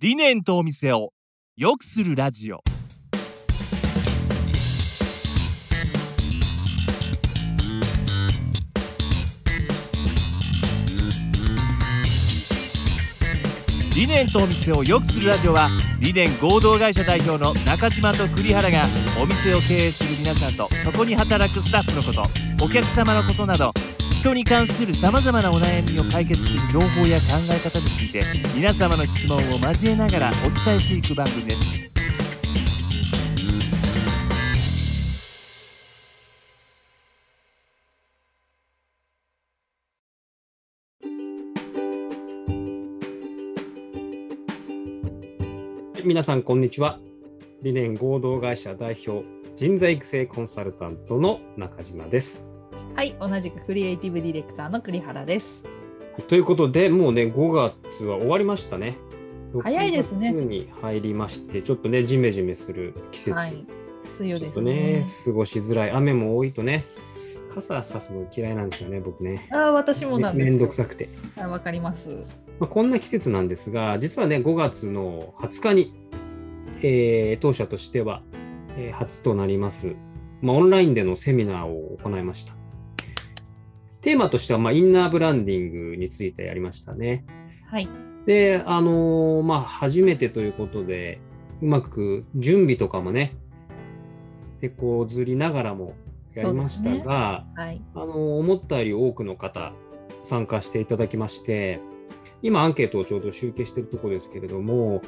理念とお店を良くするラジオ。理念とお店を良くするラジオは理念合同会社代表の中島と栗原がお店を経営する皆さんとそこに働くスタッフのことお客様のことなどに関するさまざまなお悩みを解決する情報や考え方について皆様の質問を交えながらお伝えしていく番組です。皆さんこんにちは。理念合同会社代表人材育成コンサルタントの中島です。はい、同じくクリエイティブディレクターの栗原です。ということでもうね5月は終わりましたね早いですね6月に入りましてちょっとねジメジメする季節、はい、梅雨ちょっとですねね。過ごしづらい雨も多いとね傘さすの嫌いなんですよね僕ねああ、私もなんですよ。めんどくさくてあわかります。まあ、こんな季節なんですが、実はね、5月の20日に、えー当社としては、えー初となります、まあ、オンラインでのセミナーを行いました。テーマとしては、まあ、インナーブランディングについてやりましたね。はい、で、あのーまあ、初めてということで、うまく準備とかもね、で、こう、ずりながらもやりましたが、はい、あの思ったより多くの方参加していただきまして今アンケートをちょうど集計しているところですけれども、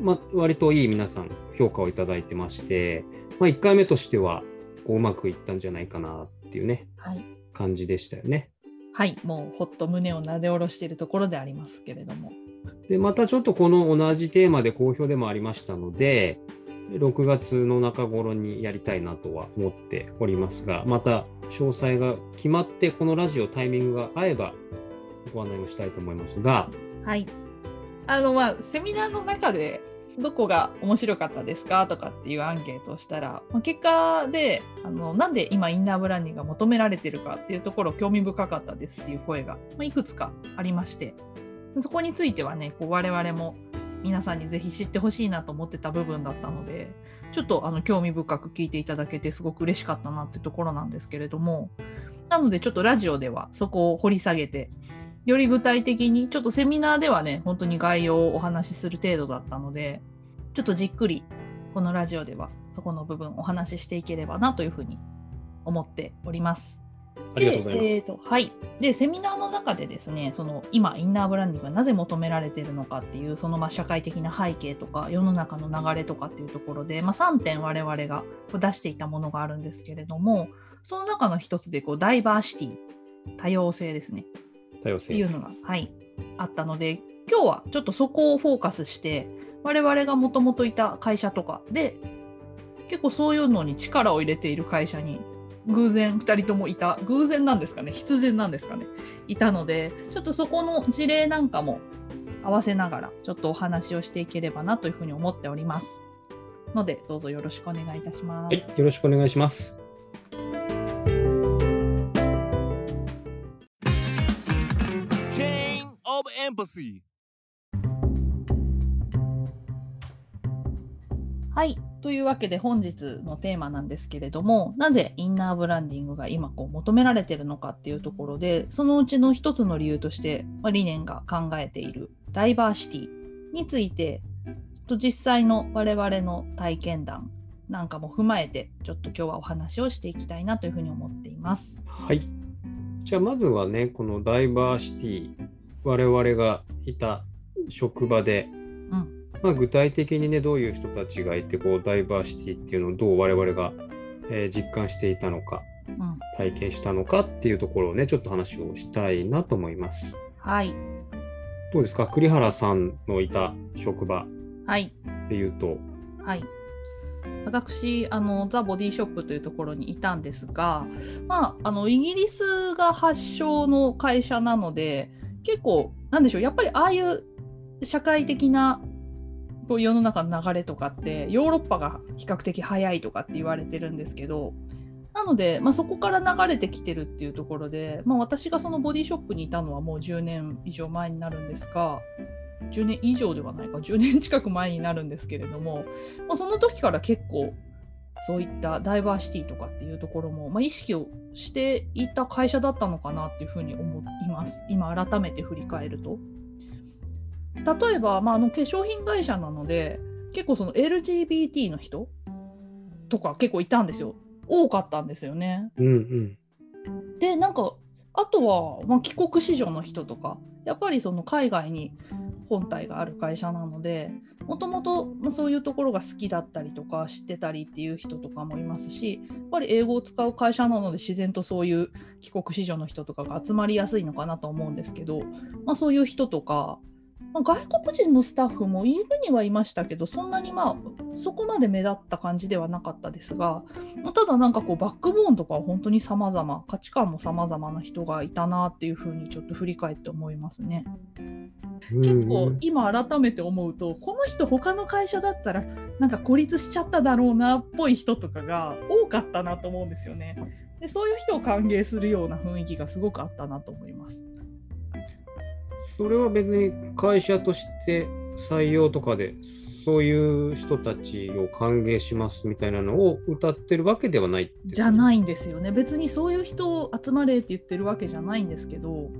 まあ、割といい皆さん評価をいただいてまして、まあ、1回目としてはこううまくいったんじゃないかなっていうね。はい、感じでしたよね。はい、もうほっと胸をなで下ろしているところでありますけれども。でまたちょっとこの同じテーマで好評でもありましたので6月の中頃にやりたいなとは思っておりますがまた詳細が決まってこのラジオタイミングが合えばご案内をしたいと思いますがはい。あの、まあ、セミナーの中で、どこが面白かったですかとかっていうアンケートをしたら、結果であのなんで今インナーブランディングが求められてるかっていうところ興味深かったですっていう声が、いくつかありましてそこについてはねこう我々も皆さんにぜひ知ってほしいなと思ってた部分だったのでちょっとあの興味深く聞いていただけてすごく嬉しかったなってところなんですけれどもなのでちょっとラジオではそこを掘り下げてより具体的にちょっとセミナーではね本当に概要をお話しする程度だったのでちょっとじっくりこのラジオではそこの部分お話ししていければなというふうに思っております。ありがとうございます。でえーとはい、でセミナーの中でですねその今インナーブランディングがなぜ求められているのかっていうそのまあ社会的な背景とか世の中の流れとかっていうところで、まあ、3点我々が出していたものがあるんですけれどもその中の一つでこうダイバーシティ多様性ですね多様性っていうのが、はい、あったので今日はちょっとそこをフォーカスして我々がもともといた会社とかで結構そういうのに力を入れている会社に偶然2人ともいた偶然なんですかね必然なんですかねいたのでちょっとそこの事例なんかも合わせながらちょっとお話をしていければなというふうに思っておりますのでどうぞよろしくお願いいたします。はい、よろしくお願いします。Empathy はい。というわけで本日のテーマなんですけれども、なぜインナーブランディングが今こう求められているのかっていうところで、そのうちの一つの理由として、まあ、理念が考えているダイバーシティについて、ちょっと実際の我々の体験談なんかも踏まえて、ちょっと今日はお話をしていきたいなというふうに思っています。はい。じゃあまずはね、このダイバーシティ、我々がいた職場で、うん。まあ、具体的にね、どういう人たちがいて、こう、ダイバーシティっていうのをどう我々が、えー実感していたのか、うん。体験したのかっていうところをね、ちょっと話をしたいなと思います。はい。どうですか？栗原さんのいた職場はい。っていうと、はい。私、あの、ザ・ボディショップというところにいたんですが、まあ、あの、イギリスが発祥の会社なので、結構、なんでしょう、やっぱりああいう社会的な世の中の流れとかって、ヨーロッパが比較的早いとかって言われてるんですけど、なので、まあ、そこから流れてきてるっていうところで、まあ、私がそのボディショップにいたのはもう10年以上前になるんですが、10年以上ではないか10年近く前になるんですけれども、まあ、その時から結構そういったダイバーシティとかっていうところも、まあ、意識をしていた会社だったのかなっていうふうに思います今改めて振り返ると。例えば、まあ、あの化粧品会社なので結構その LGBT の人とか結構いたんですよ多かったんですよね。うんうん。でなんかあとは、まあ、帰国子女の人とかやっぱりその海外に本体がある会社なのでもともとそういうところが好きだったりとか知ってたりっていう人とかもいますしやっぱり英語を使う会社なので自然とそういう帰国子女の人とかが集まりやすいのかなと思うんですけど、まあ、そういう人とか、まあ、外国人のスタッフもいるにはいましたけどそんなにまあそこまで目立った感じではなかったですがまあただなんかこうバックボーンとかは本当に様々価値観も様々な人がいたなっていうふうにちょっと振り返って思いますね。結構今改めて思うとこの人他の会社だったらなんか孤立しちゃっただろうなっぽい人とかが多かったなと思うんですよね。でそういう人を歓迎するような雰囲気がすごくあったなと思います。それは別に会社として採用とかでそういう人たちを歓迎しますみたいなのを歌ってるわけではないじゃないんですよ。ね別にそういう人を集まれって言ってるわけじゃないんですけど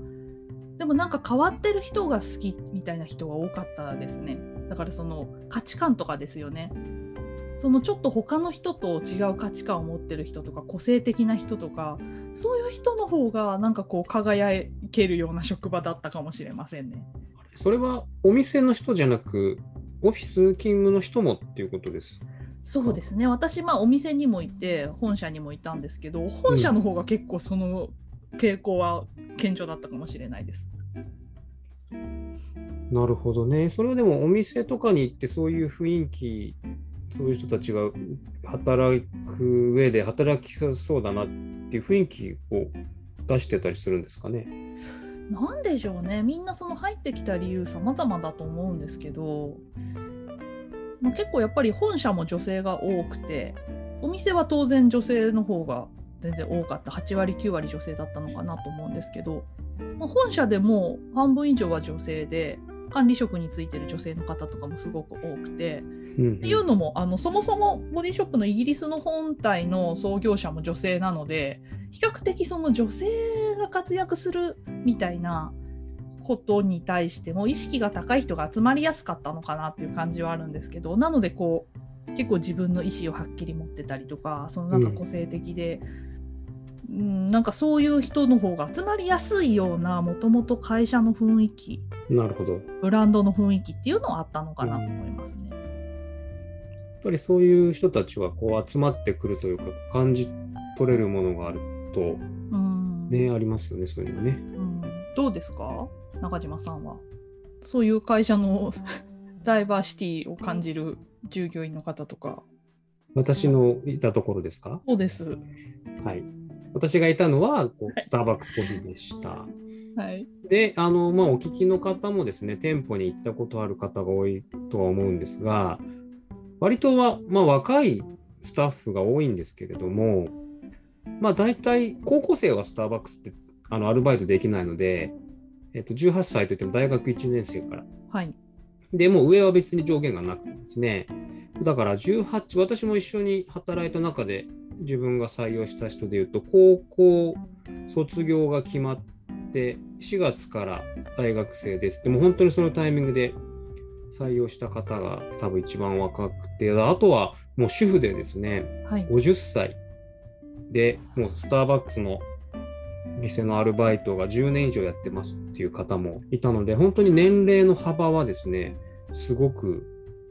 でもなんか変わってる人が好きみたいな人が多かったですね。だからその価値観とかですよね。そのちょっと他の人と違う価値観を持ってる人とか個性的な人とかそういう人の方がなんかこう輝けるような職場だったかもしれませんね。それはお店の人じゃなくオフィス勤務の人もっていうことです？そうですね私まあお店にもいて本社にもいたんですけど本社の方が結構その傾向は顕著だったかもしれないです。なるほどね。それはでもお店とかに行ってそういう雰囲気、そういう人たちが働く上で働きそうだなっていう雰囲気を出してたりするんですかね。なんでしょうね。みんなその入ってきた理由様々だと思うんですけど、まあ、結構やっぱり本社も女性が多くてお店は当然女性の方が全然多かった。8割9割女性だったのかなと思うんですけど、まあ、本社でも半分以上は女性で管理職についてる女性の方とかもすごく多くてうん。っていうのもあのそもそもボディショップのイギリスの本体の創業者も女性なので比較的その女性が活躍するみたいなことに対しても意識が高い人が集まりやすかったのかなっていう感じはあるんですけどなのでこう結構自分の意思をはっきり持ってたりとかそのなんか個性的で、うん、なんかそういう人の方が集まりやすいようなもともと会社の雰囲気なるほど。やっブランドの雰囲気っていうのはあったのかなと思いますね。ぱりそういう人たちはこう集まってくるというか感じ取れるものがあるとうん。ね、ありますよね、そういうのね。うん。どうですか？中島さんは。そういう会社の ダイバーシティを感じる従業員の方とか。私のいたところですか？そうです。はい。私がいたのはこうスターバックスコーヒーでした。はい。で、あの、まあ、お聞きの方もですね、店舗に行ったことある方が多いとは思うんですが、割とは、まあ、若いスタッフが多いんですけれども、まあ、大体、高校生はスターバックスって、あの、アルバイトできないので、えっと、18歳といっても大学1年生から。はいで、もう上は別に上限がなくてですね、だから18、私も一緒に働いた中で自分が採用した人でいうと、高校卒業が決まって、4月から大学生です。でも本当にそのタイミングで採用した方が多分一番若くて、あとはもう主婦でですね、はい50歳でもうスターバックスの店のアルバイトが10年以上やってますっていう方もいたので、本当に年齢の幅はですね、すごく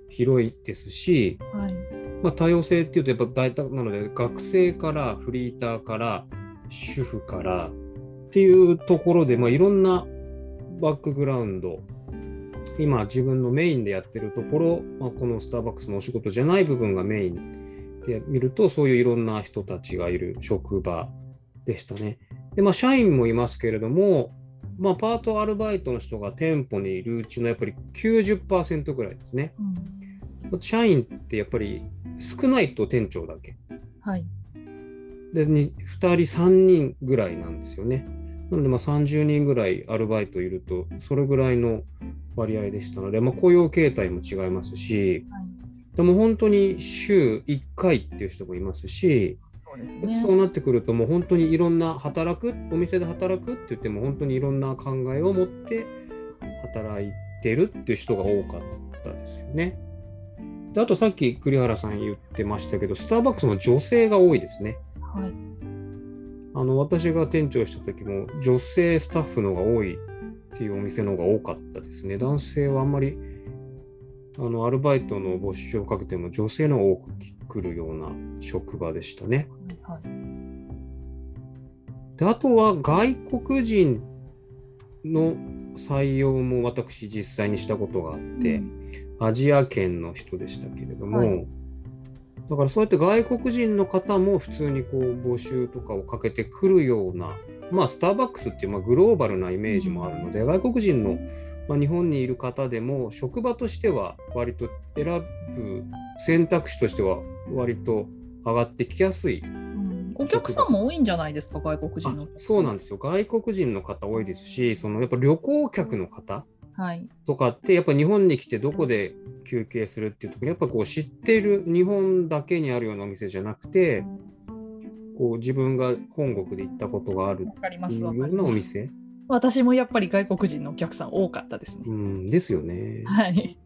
広いですし、はい。まあ、多様性っていうとやっぱ大体なので、学生からフリーターから主婦からっていうところで、まあ、いろんなバックグラウンド、今自分のメインでやってるところ、まあ、このスターバックスのお仕事じゃない部分がメインで見ると、そういういろんな人たちがいる職場でしたね。で、まあ、社員もいますけれども、まあ、パートアルバイトの人が店舗にいるうちのやっぱり90%ぐらいですね。うん社員ってやっぱり少ないと店長だけ。はいで、に2人、3人ぐらいなんですよね。なので、まあ30人ぐらいアルバイトいると、それぐらいの割合でしたので、まあ、雇用形態も違いますし、はいでも本当に週1回っていう人もいますし、そうですね。そうなってくると、もう本当にいろんな働く、お店で働くって言っても、本当にいろんな考えを持って働いてるっていう人が多かったですよね。であとさっき栗原さん言ってましたけど、スターバックスも女性が多いですね。はい。あの私が店長した時も女性スタッフの方が多いっていうお店の方が多かったですね。男性はあんまりあのアルバイトの募集をかけても女性の多く来るような職場でしたね。はい。であとは外国人の採用も私実際にしたことがあって、うんアジア圏の人でしたけれども、はいだからそうやって外国人の方も普通にこう募集とかをかけてくるような、まあ、スターバックスっていうまあグローバルなイメージもあるので、外国人の、まあ、日本にいる方でも職場としては割と選ぶ選択肢としては割と上がってきやすいうんお客さんも多いんじゃないですか、外国人のあ。そうなんですよ外国人の方多いですしそのやっぱ旅行客の方はい。とかってやっぱ日本に来てどこで休憩するっていう時にやっぱこう知ってる日本だけにあるようなお店じゃなくてこう自分が本国で行ったことがあるいす。うようなお。店、私もやっぱり外国人のお客さん多かったですね。うん、ですよね。はい。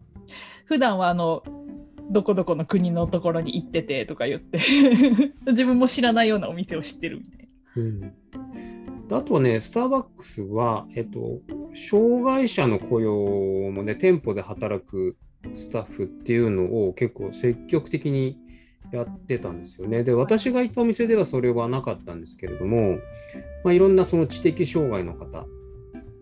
普段はあのどこどこの国のところに行っててとか言って 自分も知らないようなお店を知ってるみたいうんあとはね、スターバックスは、えっと、障害者の雇用もね、店舗で働くスタッフっていうのを結構積極的にやってたんですよね。で、私が行ったお店ではそれはなかったんですけれども、まあ、いろんなその知的障害の方っ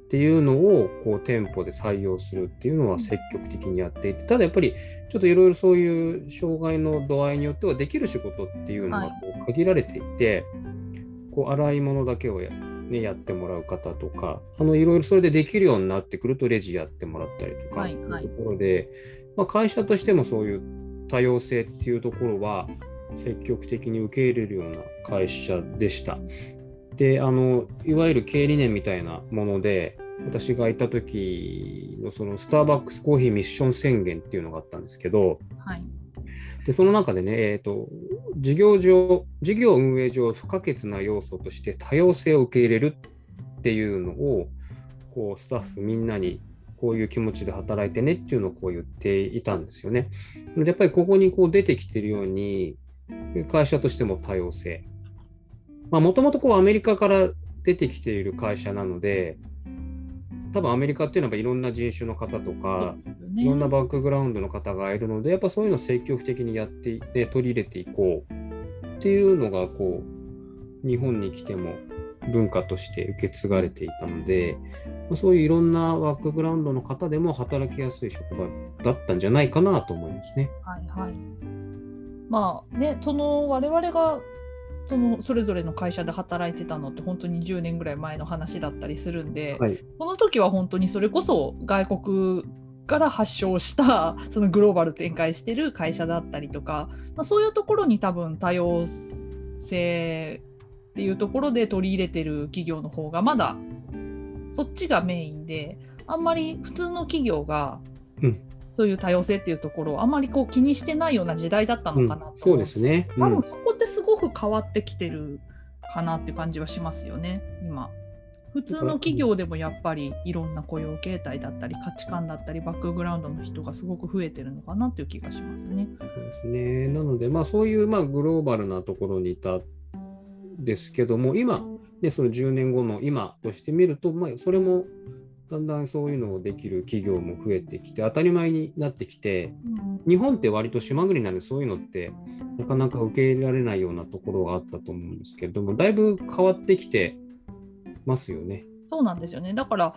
ていうのをこう店舗で採用するっていうのは積極的にやっていて、ただやっぱりちょっといろいろそういう障害の度合いによってはできる仕事っていうのがこう限られていて、こう洗い物だけをや,、ね、やってもらう方とか、あのいろいろそれでできるようになってくるとレジやってもらったりとか、はいはいい。うところで、まあ、会社としてもそういう多様性っていうところは積極的に受け入れるような会社でした。で、あのいわゆる経営理念みたいなもので、私がいた時のそのスターバックスコーヒーミッション宣言っていうのがあったんですけど、な。はい。で、その中でね、えーと、事業上、事業運営上不可欠な要素として多様性を受け入れるっていうのを、こう、スタッフみんなにこういう気持ちで働いてねっていうのをこう言っていたんですよね。でやっぱりここにこう出てきてるように、会社としても多様性。まあ、もともとこうアメリカから出てきている会社なので、多分アメリカっていうのはやっぱいろんな人種の方とか、ねいろんなバックグラウンドの方がいるので、やっぱそういうのを積極的にやっていって、取り入れていこうっていうのが、こう、日本に来ても文化として受け継がれていたので、まあそういういろんなバックグラウンドの方でも働きやすい職場だったんじゃないかなと思いますね。はいはい。まあね、その我々がそのそれぞれの会社で働いてたのって本当に10年ぐらい前の話だったりするんで、はい。その時は本当にそれこそ外国から発祥した そのグローバル展開してる会社だったりとか、まあ、そういうところに多分多様性っていうところで取り入れてる企業の方がまだそっちがメインであんまり普通の企業がうんそういう多様性っていうところをあんまりこう気にしてないような時代だったうんのかなと、そうですね。うん多分そこってすごく変わってきてるかなって感じはしますよね、今。普通の企業でもやっぱりいろんな雇用形態だったり価値観だったりバックグラウンドの人がすごく増えてるのかなっていう気がしますね。そうですね。なので、まあ、そういう、まあ、グローバルなところにいたんですけども、今、ね、その10年後の今として見ると、まあ、それもだんだんそういうのをできる企業も増えてきて、当たり前になってきて、日本って割と島国なので、そういうのってなかなか受け入れられないようなところがあったと思うんですけれども、だいぶ変わってきてますよね。そうなんですよねだから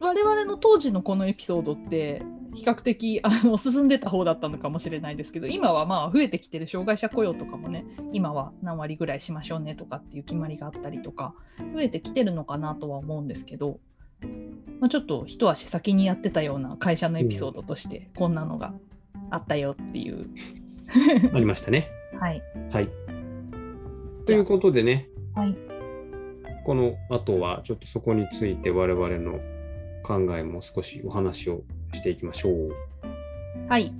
我々の当時のこのエピソードって比較的あの進んでた方だったのかもしれないですけど今はまあ増えてきてる障害者雇用とかもね今は何割ぐらいしましょうねとかっていう決まりがあったりとか増えてきてるのかなとは思うんですけど、まあ、ちょっと一足先にやってたような会社のエピソードとしてこんなのがあったよっていう。ありましたね。はい、はい。ということでね、はいこの後はちょっとそこについて我々の考えも少しお話をしていきましょう。はい。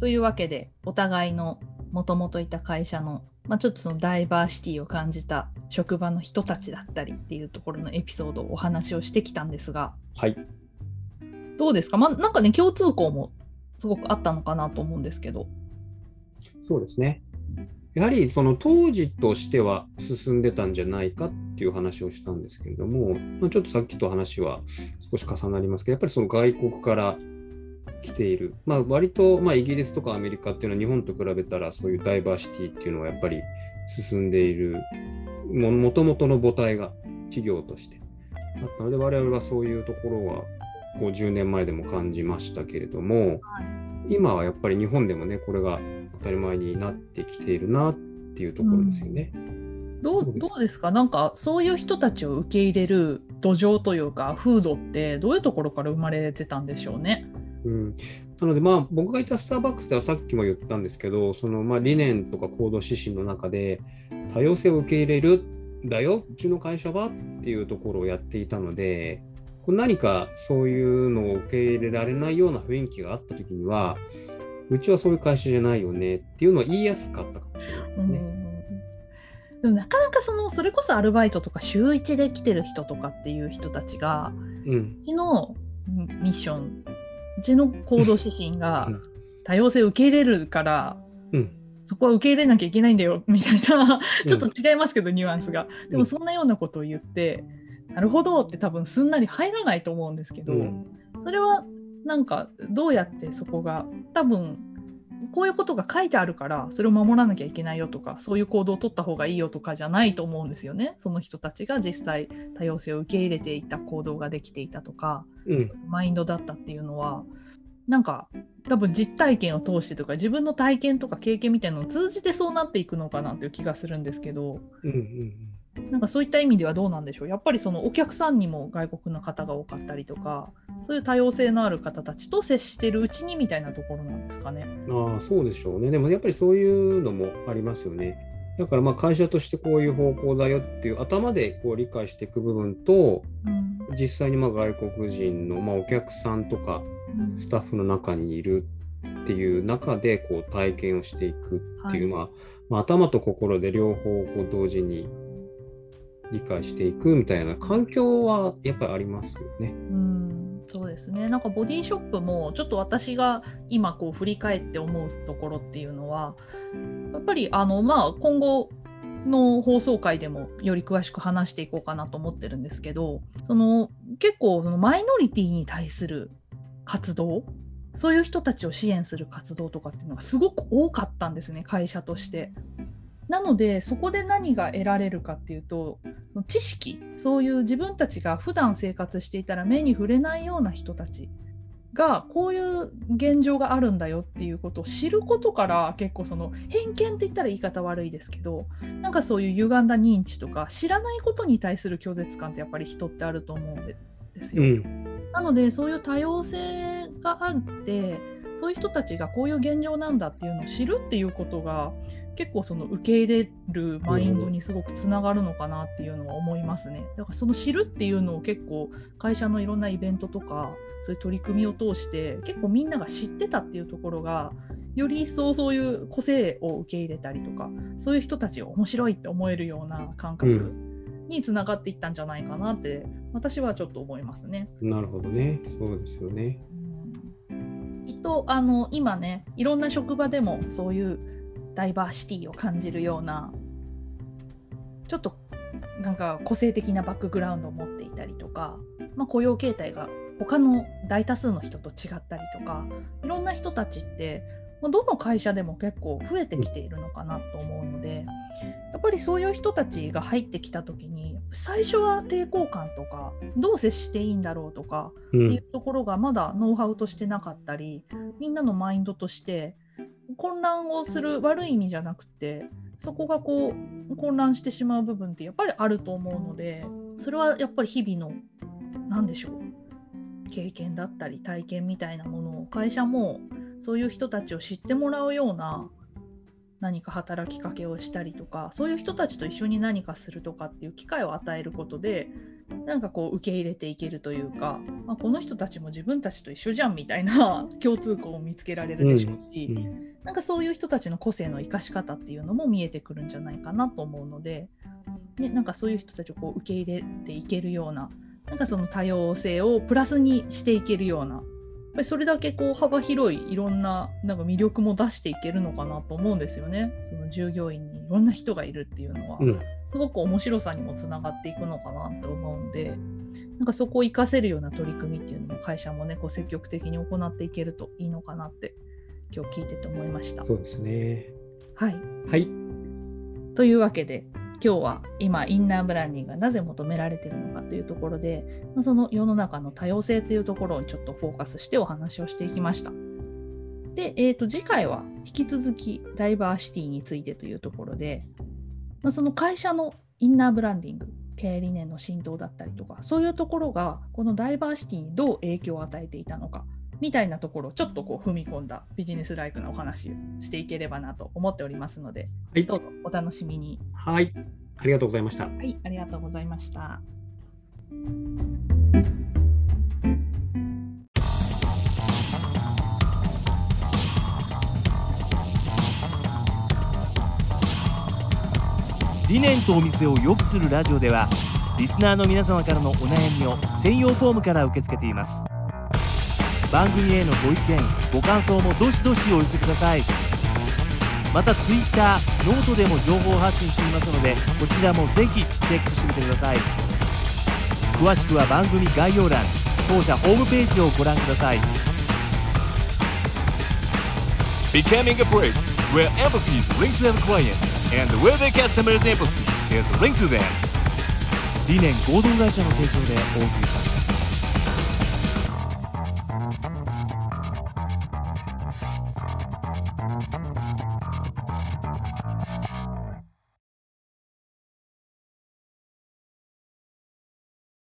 というわけでお互いのもともといた会社の、まあ、ちょっとそのダイバーシティを感じた職場の人たちだったりっていうところのエピソードをお話をしてきたんですがはい。どうですか、まあ、なんかね共通項もすごくあったのかなと思うんですけど。そうですね。やはりその当時としては進んでたんじゃないかっていう話をしたんですけれども、まあ、ちょっとさっきと話は少し重なりますけど、やっぱりその外国から来ている、まあ、割とまイギリスとかアメリカっていうのは日本と比べたらそういうダイバーシティっていうのはやっぱり進んでいるもともとの母体が企業としてあったので我々はそういうところはこう10年前でも感じましたけれども、今はやっぱり日本でもねこれが当たり前になってきているなっていうところですよね。どうどうですか？なんかそういう人たちを受け入れる土壌というか風土ってどういうところから生まれてたんでしょうね？うん、なのでまあ僕がいたスターバックスではさっきも言ったんですけどそのまあ理念とか行動指針の中で多様性を受け入れるだようちの会社はっていうところをやっていたので何かそういうのを受け入れられないような雰囲気があった時にはうちはそういう会社じゃないよねっていうのは言いやすかったかもしれないですね。でもなかなかそのそれこそアルバイトとか週1で来てる人とかっていう人たちが、うん、うちのミッションうちの行動指針が多様性を受け入れるから、うん、そこは受け入れなきゃいけないんだよみたいな。ちょっと違いますけど、ニュアンスが。でもそんなようなことを言って、なるほどって多分すんなり入らないと思うんですけど、うん。それはなんかどうやってそこが多分こういうことが書いてあるからそれを守らなきゃいけないよとかそういう行動を取った方がいいよとかじゃないと思うんですよね。その人たちが実際多様性を受け入れていた行動ができていたとか、うん。マインドだったっていうのはなんか多分実体験を通してとか自分の体験とか経験みたいなのを通じてそうなっていくのかなという気がするんですけど。うんうんなんかそういった意味ではどうなんでしょうやっぱりそのお客さんにも外国の方が多かったりとかそういう多様性のある方たちと接してるうちにみたいなところなんですかね。ああそうでしょうね。でもやっぱりそういうのもありますよね。だからまあ会社としてこういう方向だよっていう頭でこう理解していく部分とうん実際にまあ外国人のまあお客さんとかスタッフの中にいるっていう中でこう体験をしていくっていう、まあ、まあ頭と心で両方こう同時に理解していくみたいな環境はやっぱりありますよね。うんそうですねなんかボディショップもちょっと私が今こう振り返って思うところっていうのはやっぱりあのまあ今後の放送回でもより詳しく話していこうかなと思ってるんですけどその結構そのマイノリティに対する活動そういう人たちを支援する活動とかっていうのがすごく多かったんですね会社として。なのでそこで何が得られるかっていうとその知識そういう自分たちが普段生活していたら目に触れないような人たちがこういう現状があるんだよっていうことを知ることから結構その偏見って言ったら言い方悪いですけどなんかそういう歪んだ認知とか知らないことに対する拒絶感ってやっぱり人ってあると思うんですよ。うんなのでそういう多様性があってそういう人たちがこういう現状なんだっていうのを知るっていうことが結構その受け入れるマインドにすごくつながるのかなっていうのは思いますね。だからその知るっていうのを結構会社のいろんなイベントとかそういう取り組みを通して結構みんなが知ってたっていうところがより一層そういう個性を受け入れたりとかそういう人たちを面白いって思えるような感覚につながっていったんじゃないかなって私はちょっと思いますね。なるほどね。そうですよね。うんきっとあの今ねいろんな職場でもそういうダイバーシティを感じるようなちょっとなんか個性的なバックグラウンドを持っていたりとか、まあ、雇用形態が他の大多数の人と違ったりとかいろんな人たちってどの会社でも結構増えてきているのかなと思うのでやっぱりそういう人たちが入ってきた時に最初は抵抗感とかどう接していいんだろうとか。っていうところがまだノウハウとしてなかったりみんなのマインドとして混乱をする悪い意味じゃなくてそこがこう混乱してしまう部分ってやっぱりあると思うのでそれはやっぱり日々の何でしょう経験だったり体験みたいなものを会社もそういう人たちを知ってもらうような何か働きかけをしたりとかそういう人たちと一緒に何かするとかっていう機会を与えることでなんかこう受け入れていけるというか、まあ、この人たちも自分たちと一緒じゃんみたいな 共通項を見つけられるでしょうし、うんなんかそういう人たちの個性の生かし方っていうのも見えてくるんじゃないかなと思うので、ね、なんかそういう人たちをこう受け入れていけるようななんかその多様性をプラスにしていけるようなやっぱりそれだけこう幅広いいろんななんか魅力も出していけるのかなと思うんですよね。その従業員にいろんな人がいるっていうのは、うんすごく面白さにもつながっていくのかなと思うんでなんかそこを活かせるような取り組みっていうのも会社もねこう積極的に行っていけるといいのかなって今日聞いてて思いました。そうですね。はい、はい。というわけで今日は今インナーブランディングがなぜ求められているのかというところでその世の中の多様性というところをちょっとフォーカスしてお話をしていきました。で、えー、と次回は引き続きダイバーシティについてというところで、まあ、その会社のインナーブランディング経営理念の浸透だったりとかそういうところがこのダイバーシティにどう影響を与えていたのかみたいなところをちょっとこう踏み込んだビジネスライクなお話をしていければなと思っておりますのではいどうぞお楽しみに。はい。ありがとうございました。はい、ありがとうございました。理念とお店を良くするラジオではリスナーの皆様からのお悩みを専用フォームから受け付けています番組へのご意見ご感想もどしどしお寄せください。また Twitter ノートでも情報発信していますのでこちらもぜひチェックしてみてください。詳しくは番組概要欄当社ホームページをご覧ください。Becoming a where empathy is linked to the client and where the customer's empathy is linked to them. 理念合同会社の提供でお送りします